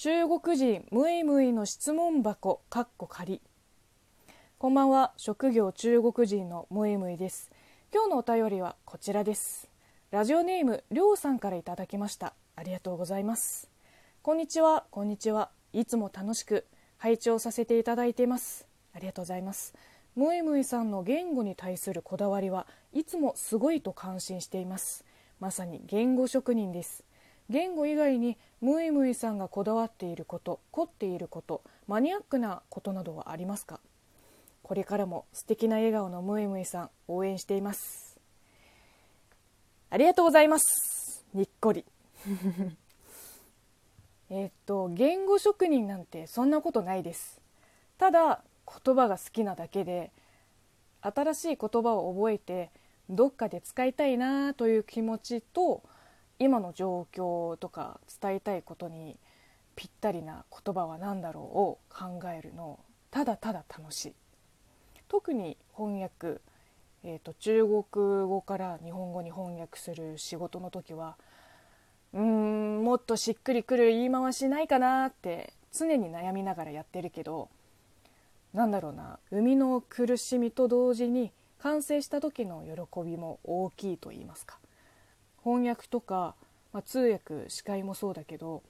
中国人ムイムイの質問箱かっこ仮。こんばんは。職業中国人のムイムイです。今日のお便りはこちらです。ラジオネームりょうさんからいただきました。ありがとうございます。こんにちは。こんにちは。いつも楽しく拝聴させていただいています。ありがとうございます。ムイムイさんの言語に対するこだわりはいつもすごいと感心しています。まさに言語職人です。言語以外にムイムイさんがこだわっていること凝っていることマニアックなことなどはありますか？これからも素敵な笑顔のムイムイさん応援しています。ありがとうございます。にっこり。えっと言語職人なんてそんなことないです。ただ言葉が好きなだけで新しい言葉を覚えてどっかで使いたいなという気持ちと今の状況とか伝えたいことにぴったりな言葉は何だろうを考えるのただただ楽しい。特に翻訳、えーと、中国語から日本語に翻訳する仕事の時はうーんもっとしっくりくる言い回しないかなって常に悩みながらやってるけどなんだろうな生みの苦しみと同時に完成した時の喜びも大きいと言いますか。翻訳とか、まあ、通訳司会もそうだけど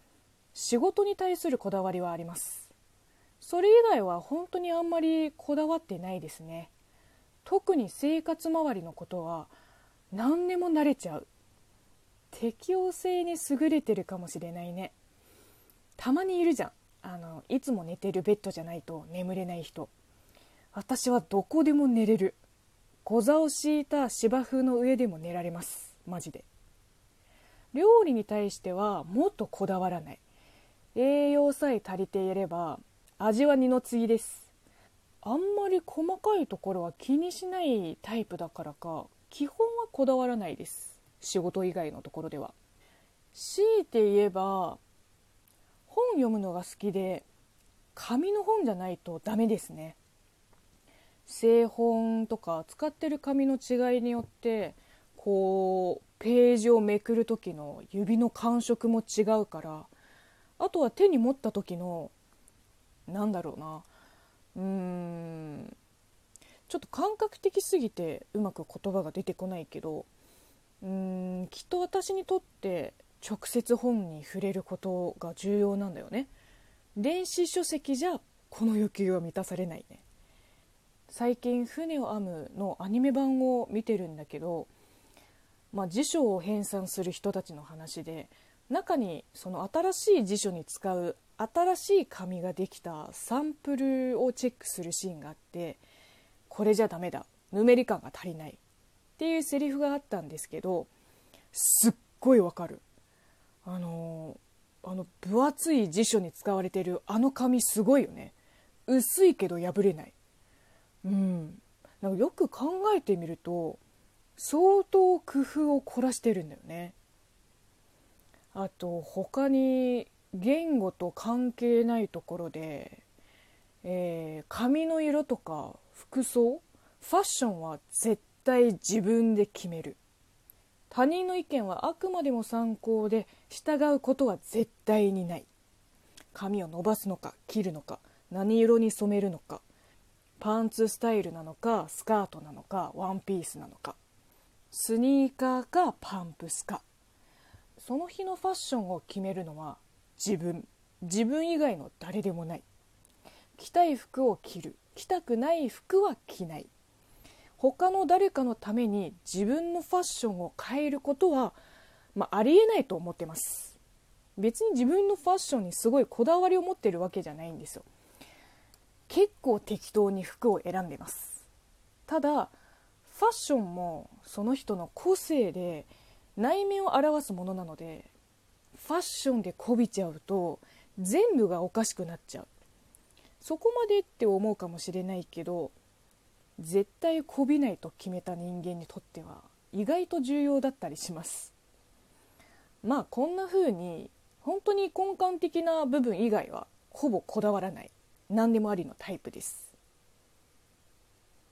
仕事に対するこだわりはあります。それ以外は本当にあんまりこだわってないですね。特に生活周りのことは何でも慣れちゃう。適応性に優れてるかもしれないね。たまにいるじゃん。あのいつも寝てるベッドじゃないと眠れない人。私はどこでも寝れる。小座を敷いた芝生の上でも寝られます。マジで。料理に対してはもっとこだわらない。栄養さえ足りていれば味は二の次です。あんまり細かいところは気にしないタイプだからか基本はこだわらないです。仕事以外のところでは。強いて言えば本読むのが好きで紙の本じゃないとダメですね。製本とか使ってる紙の違いによってこうページをめくる時の指の感触も違うからあとは手に持った時のなんだろうな。うーん。ちょっと感覚的すぎてうまく言葉が出てこないけどうーんきっと私にとって直接本に触れることが重要なんだよね。電子書籍じゃこの欲求は満たされないね。最近「船を編む」のアニメ版を見てるんだけど、まあ、辞書を編纂する人たちの話で中にその新しい辞書に使う新しい紙ができたサンプルをチェックするシーンがあってこれじゃダメだぬめり感が足りないっていうセリフがあったんですけどすっごいわかる。あのあの分厚い辞書に使われてるあの紙すごいよね。薄いけど破れない。うん。なんかよく考えてみると相当工夫を凝らしてるんだよね。あと他に言語と関係ないところで、えー、髪の色とか服装ファッションは絶対自分で決める。他人の意見はあくまでも参考で従うことは絶対にない。髪を伸ばすのか切るのか何色に染めるのかパンツスタイルなのかスカートなのかワンピースなのか。スニーカーかパンプスか。その日のファッションを決めるのは自分。自分以外の誰でもない。着たい服を着る。着たくない服は着ない。他の誰かのために自分のファッションを変えることは、まあ、ありえないと思ってます。別に自分のファッションにすごいこだわりを持ってるわけじゃないんですよ。結構適当に服を選んでます。ただファッションもその人の個性で内面を表すものなのでファッションでこびちゃうと全部がおかしくなっちゃう。そこまでって思うかもしれないけど絶対こびないと決めた人間にとっては意外と重要だったりします。まあこんな風に本当に根幹的な部分以外はほぼこだわらない。何でもありのタイプです。